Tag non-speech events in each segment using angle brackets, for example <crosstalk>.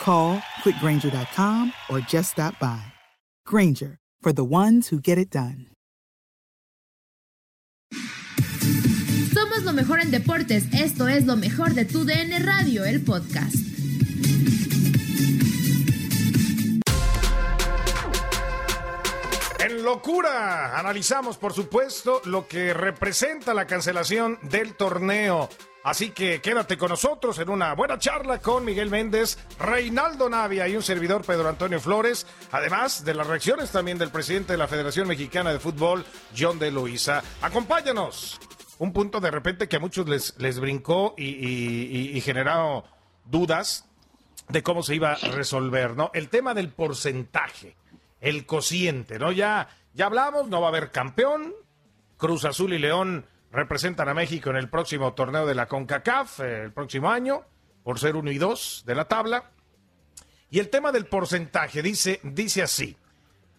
Call quickgranger.com or just stop by. Granger, for the ones who get it done. Somos lo mejor en deportes. Esto es lo mejor de tu DN Radio, el podcast. En locura, analizamos por supuesto lo que representa la cancelación del torneo. Así que quédate con nosotros en una buena charla con Miguel Méndez, Reinaldo Navia y un servidor Pedro Antonio Flores, además de las reacciones también del presidente de la Federación Mexicana de Fútbol, John de Luisa. Acompáñanos. Un punto de repente que a muchos les, les brincó y, generó dudas de cómo se iba a resolver, ¿no? El tema del porcentaje, el cociente, ¿no? Ya, ya hablamos, no va a haber campeón. Cruz Azul y León representan a México en el próximo torneo de la CONCACAF, eh, el próximo año, por ser uno y dos de la tabla. Y el tema del porcentaje dice, dice así.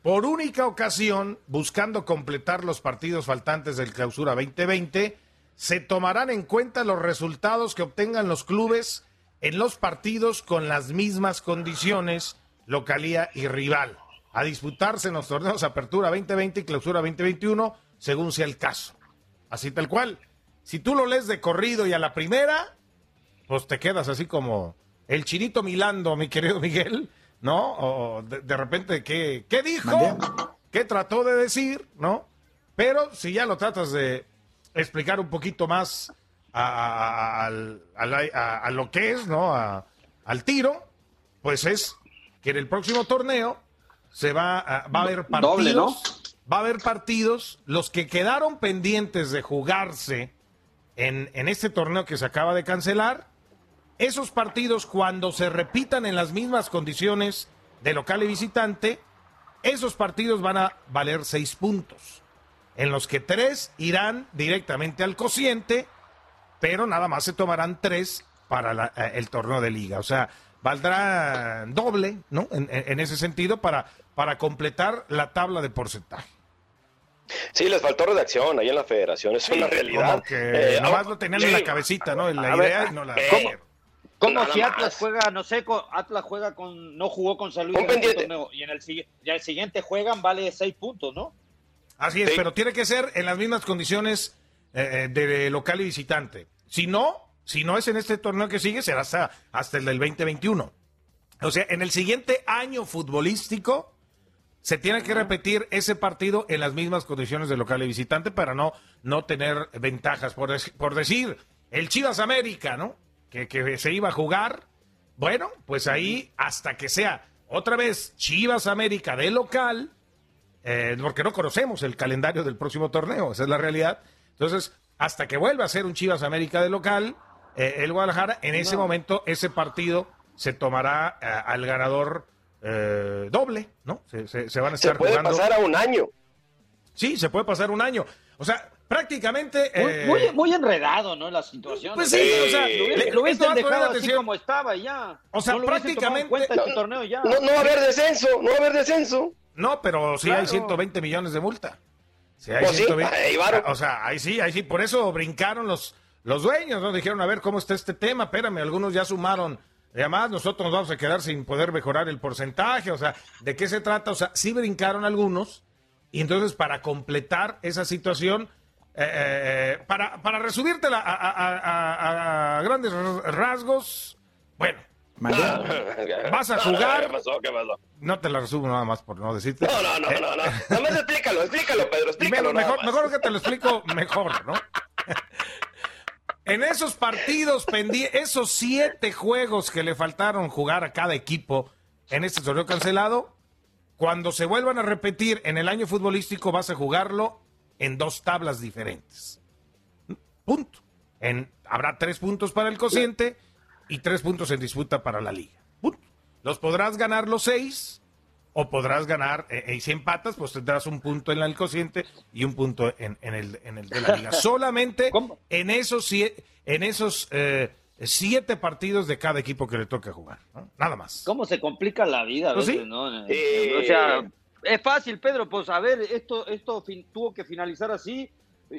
Por única ocasión, buscando completar los partidos faltantes del Clausura 2020, se tomarán en cuenta los resultados que obtengan los clubes en los partidos con las mismas condiciones, localía y rival, a disputarse en los torneos Apertura 2020 y Clausura 2021, según sea el caso. Así tal cual. Si tú lo lees de corrido y a la primera, pues te quedas así como el chinito milando, mi querido Miguel, ¿no? O de, de repente, ¿qué, ¿qué dijo? ¿Qué trató de decir? ¿No? Pero si ya lo tratas de explicar un poquito más a, a- a lo que es, ¿no? A- al tiro, pues es que en el próximo torneo se va, a- va a haber partidos. Doble, ¿no? Va a haber partidos, los que quedaron pendientes de jugarse en, en este torneo que se acaba de cancelar, esos partidos cuando se repitan en las mismas condiciones de local y visitante, esos partidos van a valer seis puntos, en los que tres irán directamente al cociente, pero nada más se tomarán tres para eh, el torneo de liga. O sea, valdrá doble, ¿no? En- en ese sentido, para, para completar la tabla de porcentaje. Sí, les faltó redacción ahí en la federación, es una realidad. Eh, nomás ah, lo tenían sí. en la cabecita, ¿no? En la A ver, idea y no la... ¿cómo? ¿Cómo si Atlas más. juega, no sé, Atlas juega con, no jugó con San Luis Un en este pendiente. torneo y en el, y el siguiente juegan, vale seis puntos, ¿no? Así es, Sí. pero tiene que ser en las mismas condiciones eh, eh, de local y visitante. Si no, si no es en este torneo que sigue, será hasta, hasta el del 2021. O sea, en el siguiente año futbolístico se tiene que repetir ese partido en las mismas condiciones de local y visitante para no, no tener ventajas. Por, por decir, el Chivas América, ¿no? Que, que se iba a jugar. Bueno, pues ahí hasta que sea otra vez Chivas América de local, eh, porque no conocemos el calendario del próximo torneo, esa es la realidad. Entonces, hasta que vuelva a ser un Chivas América de local, eh, el Guadalajara, en ese momento, ese partido se tomará eh, al ganador eh, doble, ¿no? Se, se- se van a Se estar puede jugando. pasar a un año. Sí, se puede pasar un año. O sea, prácticamente. Muy, eh, muy, muy enredado, ¿no? La situación. Pues sí, o sea, lo, hubiese- le- lo hubiesen dejado así atención. como estaba y ya. O sea, no lo hubiesen tomado en prácticamente- cuenta este torneo y ya. No, no va a haber descenso, no va a haber descenso. No, pero sí hay Claro. 120 millones de multa. Sí, hay Pues sí, 120. ahí varo. O sea, ahí sí, ahí sí. Por eso brincaron los, los dueños, ¿no? Dijeron, a ver, ¿cómo está este tema? Espérame, algunos ya sumaron. Y Además, nosotros nos vamos a quedar sin poder mejorar el porcentaje. O sea, ¿de qué se trata? O sea, sí brincaron algunos. Y entonces, para completar esa situación, eh, eh, para, para resumírtela a, a- a- a- a grandes rasgos, bueno, <laughs> Vas a jugar. ¿Qué pasó? ¿Qué pasó? no te la resumo nada más por no decirte. No, no, no, Eh, no, no. Nada más explícalo, explícalo, Pedro, explícalo. Mejor, nada mejor, más. mejor que te lo explico mejor, ¿no? <laughs> En esos partidos pendí, esos siete juegos que le faltaron jugar a cada equipo en este torneo cancelado, cuando se vuelvan a repetir en el año futbolístico vas a jugarlo en dos tablas diferentes. Punto. En, habrá tres puntos para el cociente y tres puntos en disputa para la liga. Punto. Los podrás ganar los seis o podrás ganar, eh, y si empatas, pues tendrás un punto en el cociente y un punto en, en el, en el de la liga. <laughs> Solamente ¿Cómo? en esos, en esos eh, siete partidos de cada equipo que le toque jugar. ¿no? Nada más. ¿Cómo se complica la vida a Pues veces, sí. no? Eh. O sea, es fácil, Pedro, pues a ver, esto, esto fin- tuvo que finalizar así.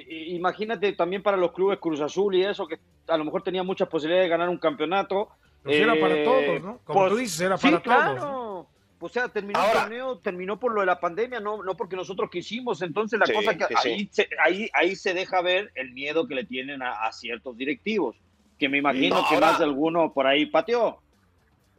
Imagínate también para los clubes Cruz Azul y eso, que a lo mejor tenía muchas posibilidades de ganar un campeonato. Pues era para Eh, todos, ¿no? Como tú dices, era sí, para todos, claro. O sea, terminó Ahora- el torneo, terminó por lo de la pandemia, no, no porque nosotros quisimos. Entonces, la Sí, cosa que sí, sí. ahí, se, ahí, ahí se deja ver el miedo que le tienen a, a ciertos directivos, que me imagino No, que ahora- más de alguno por ahí pateó.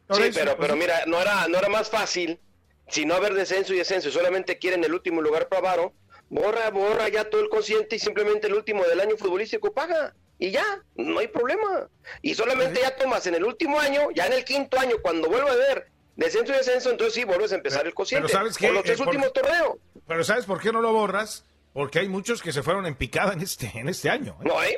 Sí, pero, pero mira, no era, no era más fácil si no haber descenso y descenso, solamente quieren el último lugar para Varo, borra, borra ya todo el consciente y simplemente el último del año futbolístico paga. Y ya, no hay problema. Y solamente ya tomas en el último año, ya en el quinto año, cuando vuelva a haber descenso y descenso, entonces sí vuelves a empezar Pero- el consciente. pero ¿sabes qué? Por los tres Eh, por- últimos torneos. Pero ¿sabes por qué no lo borras? Porque hay muchos que se fueron en picada en este, en este año. ¿eh? No hay.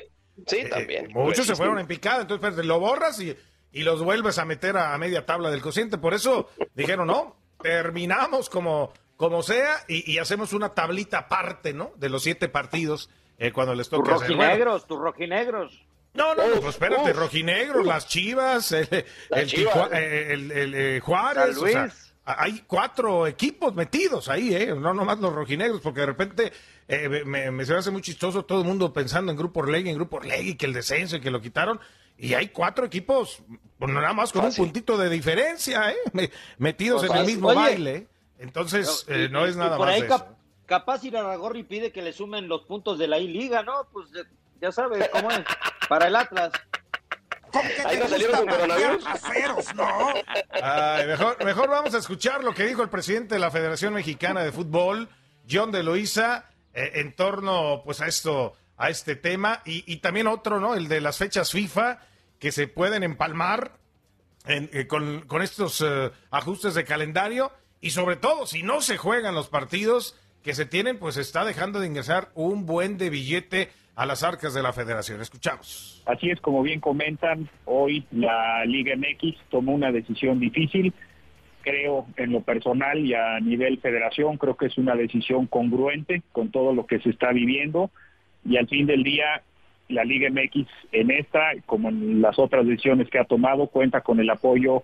Sí, Eh, también. eh, muchos se Sí, fueron sí. en picada, entonces pues, lo borras y, y los vuelves a meter a, a media tabla del cociente. Por eso dijeron, no, terminamos como, como sea y, y hacemos una tablita aparte, ¿no? De los siete partidos eh, cuando les Tus toque hacer. Bueno, rojinegros, tus rojinegros. No, no, no, pues espérate, rojinegros, las chivas, el, Las el Chivas. Tijua- eh, el- el, eh, Juárez, o sea, hay cuatro equipos metidos ahí, ¿eh? No nomás los rojinegros, porque de repente eh, me, me se me hace muy chistoso todo el mundo pensando en Grupo Orlegui, en Grupo Orlegui, que el descenso y que lo quitaron. Y hay cuatro equipos, pues, nada más con Fácil. un puntito de diferencia, ¿eh? Me- metidos Pues en el mismo Oye. baile. ¿eh? Entonces, Y- eh, no y- es nada por más ahí de cap- eso. capaz Irarragorri pide que le sumen los puntos de la I-Liga, ¿no? Pues ya sabes cómo es. Para el Atlas. Ahí no salieron con coronavirus. Ay, mejor, mejor vamos a escuchar lo que dijo el presidente de la Federación Mexicana de Fútbol, John de Luisa, eh, en torno pues a esto, a este tema, y, y también otro, ¿no? El de las fechas FIFA que se pueden empalmar en- eh, con, con estos eh, ajustes de calendario, y sobre todo, si no se juegan los partidos que se tienen, pues está dejando de ingresar un buen de billete a las arcas de la federación. Escuchamos. Así es, como bien comentan, hoy la Liga MX tomó una decisión difícil. Creo en lo personal y a nivel federación, creo que es una decisión congruente con todo lo que se está viviendo. Y al fin del día, la Liga MX en esta, como en las otras decisiones que ha tomado, cuenta con el apoyo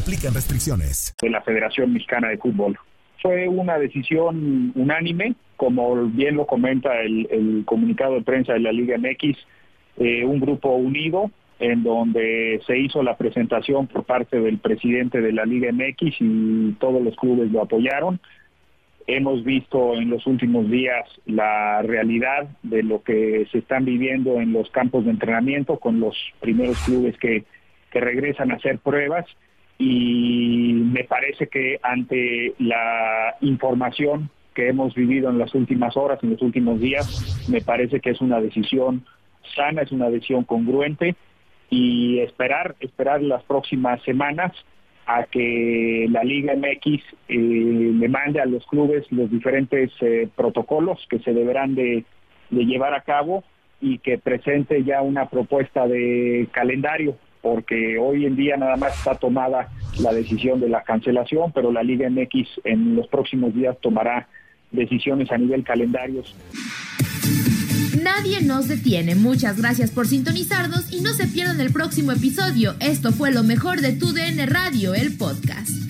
aplican restricciones. de la Federación Mexicana de Fútbol. Fue una decisión unánime, como bien lo comenta el, comunicado de prensa de la Liga MX, eh, un grupo unido en donde se hizo la presentación por parte del presidente de la Liga MX y todos los clubes lo apoyaron. Hemos visto en los últimos días la realidad de lo que se están viviendo en los campos de entrenamiento con los primeros clubes que, que regresan a hacer pruebas y me parece que ante la información que hemos vivido en las últimas horas, en los últimos días, me parece que es una decisión sana, es una decisión congruente y esperar, esperar las próximas semanas a que la Liga MX eh, le mande a los clubes los diferentes eh, protocolos que se deberán de, llevar a cabo y que presente ya una propuesta de calendario, porque hoy en día nada más está tomada la decisión de la cancelación, pero la Liga MX en los próximos días tomará decisiones a nivel calendarios. Nadie nos detiene. Muchas gracias por sintonizarnos y no se pierdan el próximo episodio. Esto fue lo mejor de tu DN Radio, el podcast.